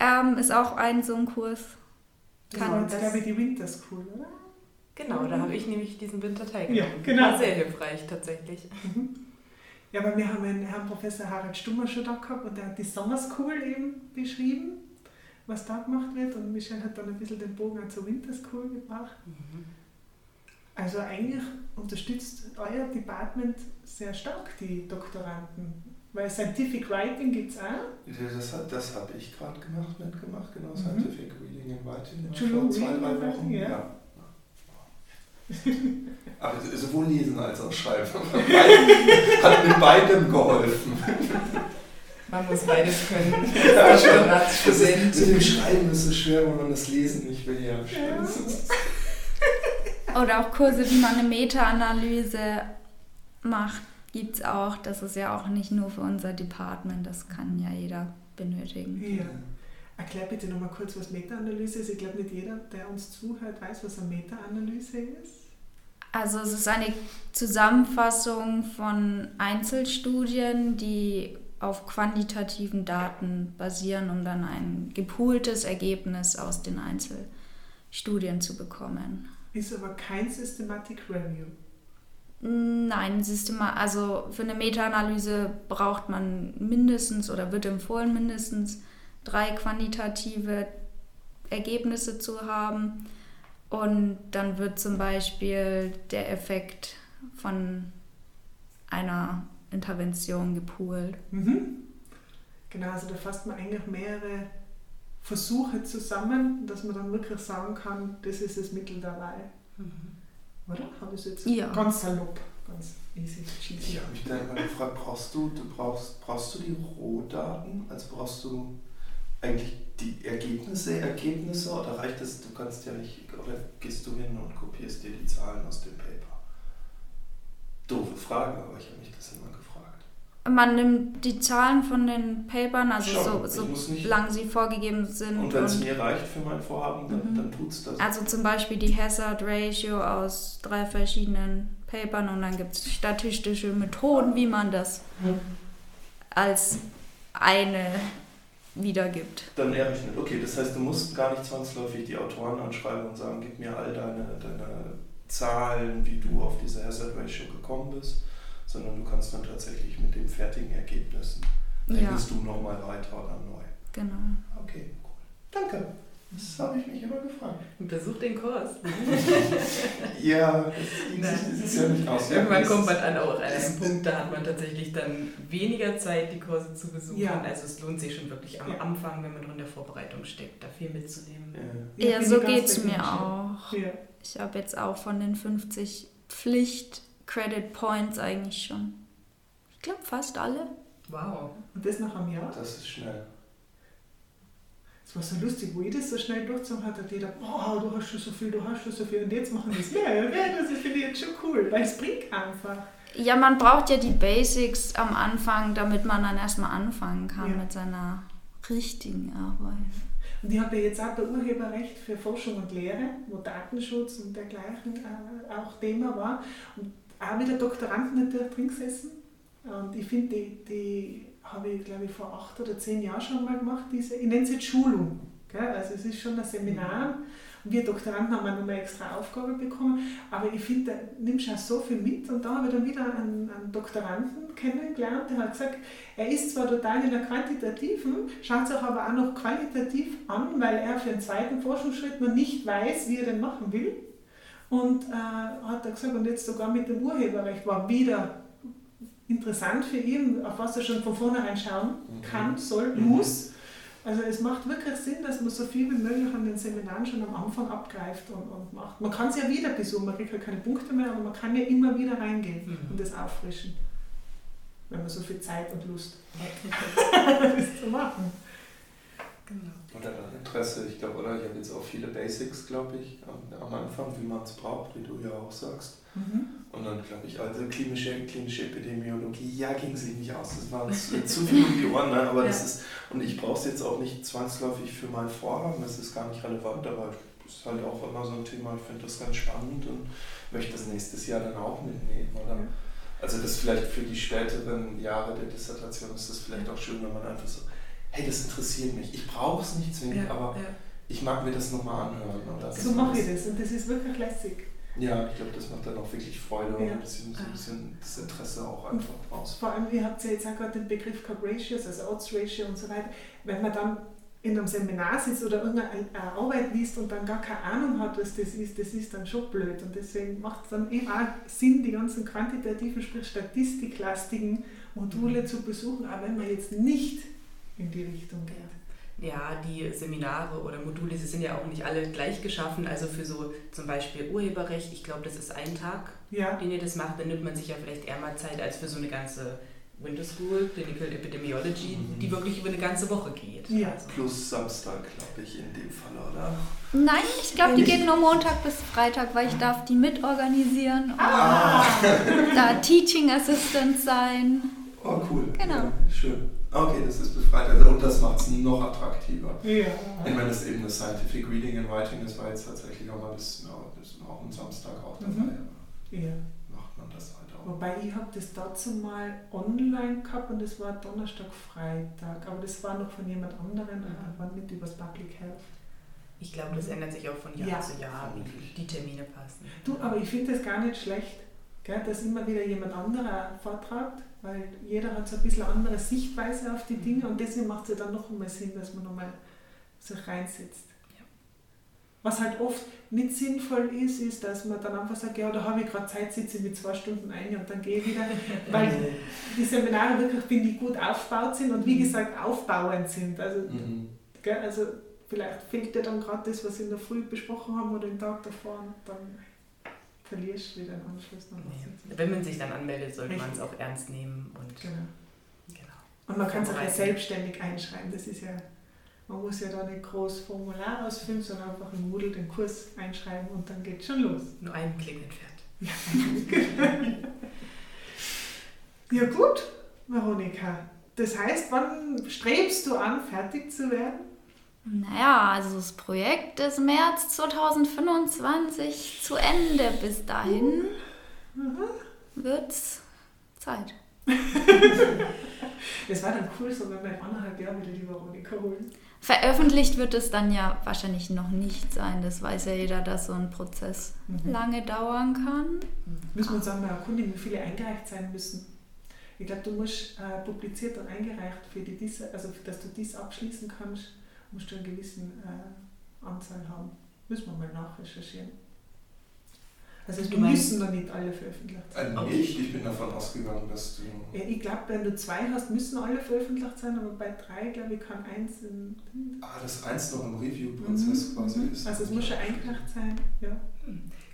Ähm, ist auch ein so ein Kurs. Das Kann war jetzt, das- glaube ich, die Winter School, oder? Genau, da habe ich nämlich diesen Winter teilgenommen. Ja, genau. War sehr hilfreich tatsächlich. Ja, aber wir haben einen Herrn Professor Harald Stummer schon da gehabt und der hat die Summer School eben beschrieben, was da gemacht wird. Und Michelle hat dann ein bisschen den Bogen auch zur Winter School gebracht. Also eigentlich unterstützt euer Department sehr stark die Doktoranden. Weil Scientific Writing gibt es auch. Ja, Das, das habe ich gerade gemacht, mitgemacht, genau. Mhm. Scientific Reading and Writing. True vor zwei, drei Wochen. Ja. ja. Aber sowohl lesen als auch schreiben. Hat mit beidem geholfen. Man muss beides können. Ja, Als schon. Doktoratsstudent. Mit dem Schreiben ist es schwer, wenn man das Lesen nicht will. Ja. Oder auch Kurse, wie man eine Meta-Analyse macht, gibt es auch. Das ist ja auch nicht nur für unser Department, das kann ja jeder benötigen. Ja. Erklär bitte nochmal kurz, was Meta-Analyse ist. Ich glaube, nicht jeder, der uns zuhört, weiß, was eine Meta-Analyse ist. Also es ist eine Zusammenfassung von Einzelstudien, die auf quantitativen Daten basieren, um dann ein gepooltes Ergebnis aus den Einzelstudien zu bekommen. Ist aber kein Systematic Review. Nein, Systema also für eine Meta-Analyse braucht man mindestens oder wird empfohlen, mindestens drei quantitative Ergebnisse zu haben. Und dann wird zum Beispiel der Effekt von einer Intervention gepoolt. Mhm. Genau, also da fasst man eigentlich mehrere Versuche zusammen, dass man dann wirklich sagen kann, das ist das Mittel dabei. Mhm. Oder? Habe ich es jetzt ja. ganz salopp, ganz easy. Ich habe mich dann immer gefragt, brauchst du, du brauchst, brauchst du die Rohdaten? Also brauchst du eigentlich die Ergebnisse, Ergebnisse oder reicht es, du kannst ja nicht, oder gehst du hin und kopierst dir die Zahlen aus dem Paper? Doofe Frage, aber ich habe mich das immer gefragt. Man nimmt die Zahlen von den Papern, also Schon, so, so lang sie vorgegeben sind. Und wenn es mir reicht für mein Vorhaben, dann, mhm. dann tut es das. Also zum Beispiel die Hazard Ratio aus drei verschiedenen Papern und dann gibt es statistische Methoden, wie man das mhm. als eine wiedergibt. Dann errechnet. Okay, das heißt, du musst gar nicht zwangsläufig die Autoren anschreiben und sagen, gib mir all deine, deine Zahlen, wie du auf diese Hazard Ratio gekommen bist, sondern du kannst dann tatsächlich mit den fertigen Ergebnissen, rechnest ja. du nochmal weiter oder neu. Genau. Okay, cool. Danke. Das habe ich mich immer gefragt. Untersuch den Kurs. ja, das, ist ja nicht aus. Irgendwann kommt man an auch an einen Punkt, da hat man tatsächlich dann weniger Zeit, die Kurse zu besuchen. Ja. Also es lohnt sich schon wirklich am ja. Anfang, wenn man noch in der Vorbereitung steckt, da viel mitzunehmen. Ja, ja so geht es mir auch. Ich habe jetzt auch von den 50 Pflicht-Credit Points eigentlich schon. Ich glaube fast alle. Wow. Und das nach einem Jahr? Das ist schnell. Es war so lustig, wo ich das so schnell durchgezogen hat, hat jeder, boah, du hast schon so viel, du hast schon so viel und jetzt machen wir es mehr. Ja, das finde ich jetzt schon cool, weil es bringt einfach. Ja, man braucht ja die Basics am Anfang, damit man dann erstmal anfangen kann ja. mit seiner richtigen Arbeit. Und ich habe ja jetzt auch bei Urheberrecht für Forschung und Lehre, wo Datenschutz und dergleichen äh, auch Thema war. Und auch wieder Doktoranden natürlich drin gesessen. Und ich finde, die, die habe ich, glaube ich, vor acht oder zehn Jahren schon mal gemacht, diese, ich nenne es jetzt Schulung. Gell? Also es ist schon ein Seminar und wir Doktoranden haben auch noch eine extra Aufgabe bekommen, aber ich finde, da nimmst du auch so viel mit und da habe ich dann wieder einen, einen Doktoranden kennengelernt, der hat gesagt, er ist zwar total in der Quantitativen, schaut sich aber auch noch qualitativ an, weil er für den zweiten Forschungsschritt noch nicht weiß, wie er den machen will. Und äh, hat er gesagt, und jetzt sogar mit dem Urheberrecht war wieder interessant für ihn, auf was er schon von vornherein schauen mhm. kann, soll, mhm. muss. Also es macht wirklich Sinn, dass man so viel wie möglich an den Seminaren schon am Anfang abgreift und, und macht. Man kann es ja wieder besuchen, man kriegt ja keine Punkte mehr, aber man kann ja immer wieder reingehen mhm. und das auffrischen, wenn man so viel Zeit und Lust hat, das zu machen. Genau. Oder Interesse, ich glaube, oder ich habe jetzt auch viele Basics, glaube ich, am Anfang, wie man es braucht, wie du ja auch sagst. Mhm. Und dann, glaube ich, also klinische, klinische Epidemiologie, ja, ging sie nicht aus. Das war zu, viel um die Ohren, ne? aber ja. das ist, und ich brauche es jetzt auch nicht zwangsläufig für mein Vorhaben, das ist gar nicht relevant, aber es ist halt auch immer so ein Thema, ich finde das ganz spannend und möchte das nächstes Jahr dann auch mitnehmen. Oder? Ja. Also das vielleicht für die späteren Jahre der Dissertation ist das vielleicht auch schön, wenn man einfach so, hey, das interessiert mich, ich brauche es nicht zwingend, ja, aber ich mag mir das nochmal anhören. So mache ich das und das ist wirklich lässig. Ja, ich glaube, das macht dann auch wirklich Freude ja. und ein bisschen, so ein bisschen das Interesse auch einfach raus. Vor allem, ihr habt ja jetzt auch gerade den Begriff Cup Ratios, also Odds Ratio und so weiter. Wenn man dann in einem Seminar sitzt oder irgendeine Arbeit liest und dann gar keine Ahnung hat, was das ist, das ist dann schon blöd. Und deswegen macht es dann eben auch Sinn, die ganzen quantitativen, sprich statistiklastigen Module mhm. zu besuchen, auch wenn man jetzt nicht in die Richtung geht ja, die Seminare oder Module, sie sind ja auch nicht alle gleich geschaffen. Also für so zum Beispiel Urheberrecht, ich glaube, das ist ein Tag, ja. den ihr das macht. Dann nimmt man sich ja vielleicht eher mal Zeit als für so eine ganze Winter School, Clinical Epidemiology, mhm. die wirklich über eine ganze Woche geht. Ja. Also. Plus Samstag, glaube ich, in dem Fall, oder? Nein, ich glaube, die geht nur Montag bis Freitag, weil ich darf die mitorganisieren ah. und da Teaching Assistant sein. Oh, cool. Genau. Ja, schön. Okay, das ist befreit. Also, und das macht es noch attraktiver. Ja. Ich meine, das ist eben das Scientific Reading and Writing, das war jetzt tatsächlich auch mal bis, ja, bis auch am Samstag auch dabei. Mhm. Ja. Macht man das halt auch. Wobei ich habe das dazu mal online gehabt und das war Donnerstag, Freitag. Aber das war noch von jemand anderem und war nicht übers Public Health. Ich glaube, das ändert sich auch von Jahr ja. zu Jahr, wie die Termine passen. Du, aber ich finde das gar nicht schlecht gell, dass immer wieder jemand anderer vortragt, weil jeder hat so ein bisschen eine andere Sichtweise auf die Dinge und deswegen macht es ja dann noch einmal Sinn, dass man nochmal sich reinsetzt. Ja. Was halt oft nicht sinnvoll ist, ist, dass man dann einfach sagt, ja, da habe ich gerade Zeit, sitze ich mit zwei Stunden ein und dann gehe ich wieder, weil die Seminare wirklich, finde ich, gut aufgebaut sind und wie gesagt aufbauend sind. Also, Mhm. gell, also vielleicht fehlt dir dann gerade das, was wir in der Früh besprochen haben oder den Tag davor und dann verlierst du wieder den Anschluss noch. Nee. Wenn man sich dann anmeldet, sollte man es auch ernst nehmen und Genau. genau. Und man kann es auch ja selbstständig einschreiben. Das ist ja, man muss ja da nicht groß Formular ausfüllen, sondern einfach in Moodle den Kurs einschreiben und dann geht schon los. Nur einen Klick entfernt. Ja gut, Veronika. Das heißt, wann strebst du an, fertig zu werden? Naja, also das Projekt ist März 2025 zu Ende. Bis dahin wird's Zeit. Das war dann cool, so wenn wir in anderthalb Jahren wieder die Veronika holen. Veröffentlicht wird es dann ja wahrscheinlich noch nicht sein. Das weiß ja jeder, dass so ein Prozess Mhm. lange dauern kann. Müssen wir uns auch mal erkundigen, wie viele eingereicht sein müssen. Ich glaube, du musst äh, publiziert und eingereicht, für die also dass du dies abschließen kannst, musst du eine gewisse äh, Anzahl haben. Müssen wir mal nachrecherchieren. Also meinst- müssen noch nicht alle veröffentlicht sein. Äh, nicht, ich bin davon ausgegangen, dass du. Ja, ich glaube, wenn du zwei hast, müssen alle veröffentlicht sein, aber bei drei, glaube ich, kann eins in, Ah, das eins noch im Review-Prozess quasi Mhm. ist. Also es muss schon eingereicht sein. Ja,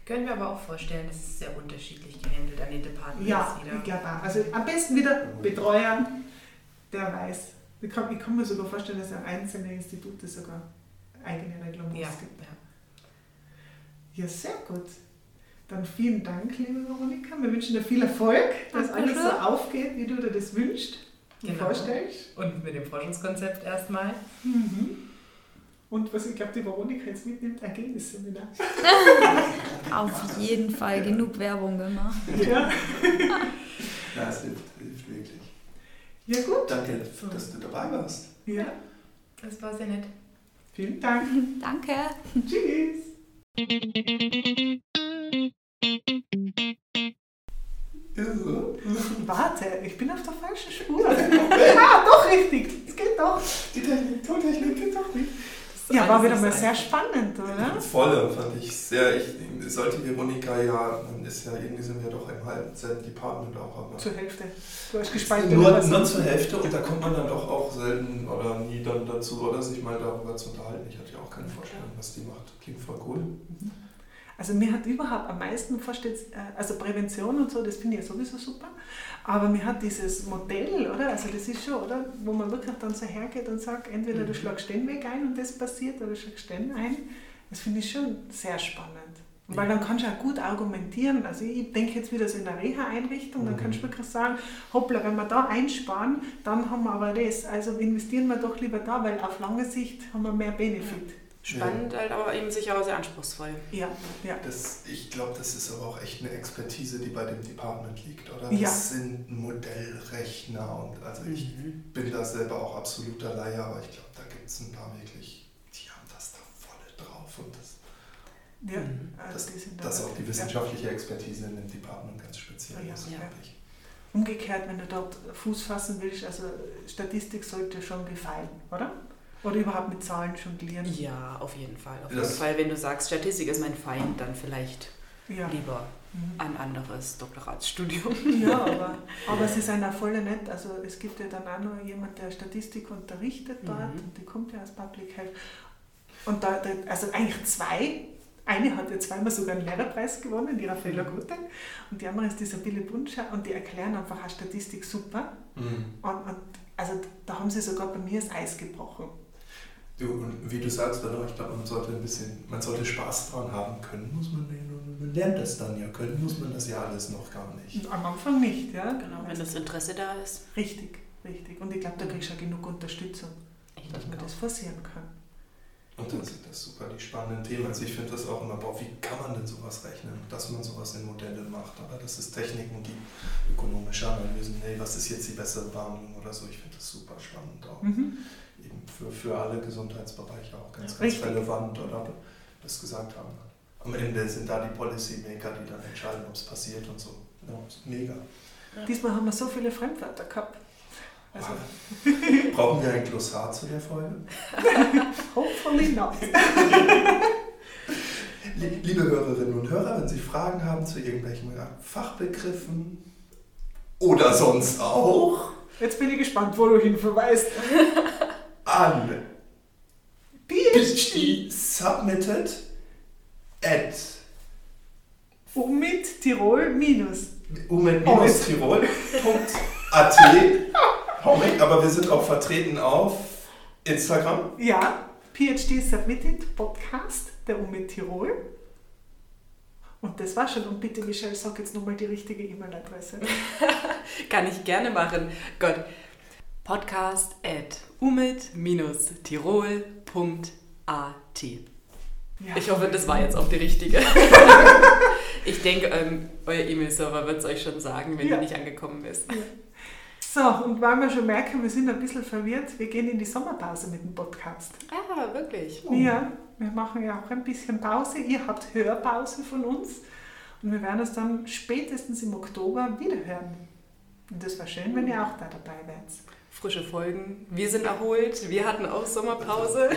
Können wir aber auch vorstellen, das ist sehr unterschiedlich gehandelt an den Departments ja wieder. ich glaube auch. Also am besten wieder Betreuer, der weiß. Ich kann, ich kann mir sogar vorstellen, dass ja einzelne Institute sogar eigene Regelungen Ja, gibt. ja. Ja, sehr gut. Dann vielen Dank, liebe Veronika. Wir wünschen dir viel Erfolg, dass alles so aufgeht, wie du dir das wünschst und Genau. vorstellst. Und mit dem Forschungskonzept erstmal. Mhm. Und was ich glaube, die Veronika jetzt mitnimmt, Ergebnisseminar. Auf jeden Fall genug Werbung gemacht. Ja. Es hilft. Ja, gut. Danke, dass du dabei warst. Ja. Das war sehr nett. Vielen Dank. Danke. Tschüss. Warte, ich bin auf der falschen Spur. ah, doch richtig. Es geht doch. Die Technik, Tontechnik geht doch nicht. Ja, war wieder mal sehr einfach. spannend, oder? Volle fand ich sehr. Ich sollte Veronika ja, man ist ja irgendwie sind wir doch im halben Department auch, aber. Zur Hälfte. Du hast gespalten. Nur, nur zur Hälfte und da kommt man dann doch auch selten oder nie dann dazu, oder sich mal darüber zu unterhalten. Ich hatte ja auch keine Vorstellung, was die macht. Klingt voll cool. Also mir hat überhaupt am meisten vorstellt, äh, also Prävention und so, das finde ich ja sowieso super, aber mir hat dieses Modell, oder? Also das ist schon, oder? Wo man wirklich dann so hergeht und sagt, entweder du Mhm. schlagst den Weg ein und das passiert, oder du schlagst den ein. Das finde ich schon sehr spannend. Weil dann kannst du auch gut argumentieren. Also ich denke jetzt wieder so in der Reha-Einrichtung, dann Mhm. kannst du wirklich sagen, hoppla, wenn wir da einsparen, dann haben wir aber das. Also investieren wir doch lieber da, weil auf lange Sicht haben wir mehr Benefit. Spannend, halt, aber eben sicher auch sehr anspruchsvoll. Ja, ja. Das, ich glaube, das ist aber auch echt eine Expertise, die bei dem Department liegt, oder? Ja. Das sind Modellrechner und also ich Mhm. bin da selber auch absoluter Laie, aber ich glaube, da gibt es ein paar wirklich, die haben das da voll drauf und das, ja. Mhm. also Das- da ist auch die ja. wissenschaftliche Expertise in dem Department ganz speziell. Ja, ist, ja. ich. Umgekehrt, wenn du dort Fuß fassen willst, also Statistik sollte schon gefallen, oder? Oder überhaupt mit Zahlen jonglieren. Ja, auf jeden Fall. Auf Das- jeden Fall, wenn du sagst, Statistik ist mein Feind, dann vielleicht Ja, lieber mhm. ein anderes Doktoratsstudium. ja aber, aber sie sind auch voll nett. Also es gibt ja dann auch noch jemand, der Statistik unterrichtet dort Mhm. und die kommt ja aus Public Health. Und da, da, also eigentlich zwei. Eine hat ja zweimal sogar einen Lehrerpreis gewonnen, die Raffaella Gute. Und die andere ist die Sabine Bunscher und die erklären einfach auch Statistik super. Mhm. Und, und also da haben sie sogar bei mir das Eis gebrochen. Du, und wie du sagst, oder? ich glaube, man sollte ein bisschen, man sollte Spaß dran haben können, muss man ja, man lernt das dann ja, können muss man das ja alles noch gar nicht. Am Anfang nicht, ja. Genau, wenn das Interesse da ist. Richtig, richtig. Und ich glaube, da kriegst du auch genug Unterstützung, Ich dass man denke das auch. forcieren kann. Und dann sind das super die spannenden Themen. Also ich finde das auch immer, boah, wie kann man denn sowas rechnen, dass man sowas in Modelle macht. Aber das ist Techniken, die ökonomische Analysen, hey, was ist jetzt die bessere Behandlung oder so. Ich finde das super spannend auch. Mhm. Für, für alle Gesundheitsbereiche auch ganz, ganz richtig. relevant, oder? Das gesagt haben. Am Ende sind da die Policymaker, die dann entscheiden, ob es passiert und so. Ja, mega. Diesmal haben wir so viele Fremdwörter gehabt. Also, Brauchen wir ein Glossar zu der Folge? hopefully not. Lie- Liebe Hörerinnen und Hörer, wenn Sie Fragen haben zu irgendwelchen Fachbegriffen oder sonst auch, Jetzt bin ich gespannt, wo du hinverweist. An PhD submitted at mit Tirol minus. umet-tirol.at Homik, aber wir sind auch vertreten auf Instagram. Ja, PhD Submitted Podcast der UMIT Tirol. Und das war schon. Und bitte, Michelle, sag jetzt nochmal die richtige E-Mail-Adresse. Kann ich gerne machen. Gott. Podcast at umit-tirol.at. Ja. Ich hoffe, das war jetzt auch die richtige. ich denke, ähm, euer E-Mail-Server wird es euch schon sagen, wenn Ja. ihr nicht angekommen ist. So, und weil wir schon merken, wir sind ein bisschen verwirrt, wir gehen in die Sommerpause mit dem Podcast. Ah, wirklich? Ja, wir machen ja auch ein bisschen Pause. Ihr habt Hörpause von uns. Und wir werden es dann spätestens im Oktober wieder hören. Und das wäre schön, wenn ihr auch da dabei wärt. Frische Folgen. Wir sind erholt. Wir hatten auch Sommerpause.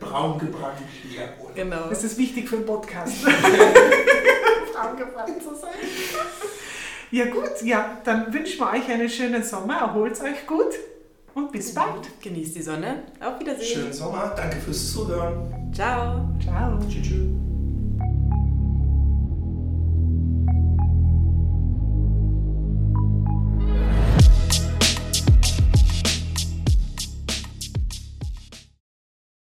Braun gebrannt hier. Genau. Das ist wichtig für einen Podcast. Frauengefallen zu sein. Ja gut, ja, dann wünschen wir euch einen schönen Sommer, erholt euch gut und bis bald. Genießt die Sonne. Auf Wiedersehen. Schönen Sommer, danke fürs Zuhören. Ciao. Ciao. Tschüss. tschüss.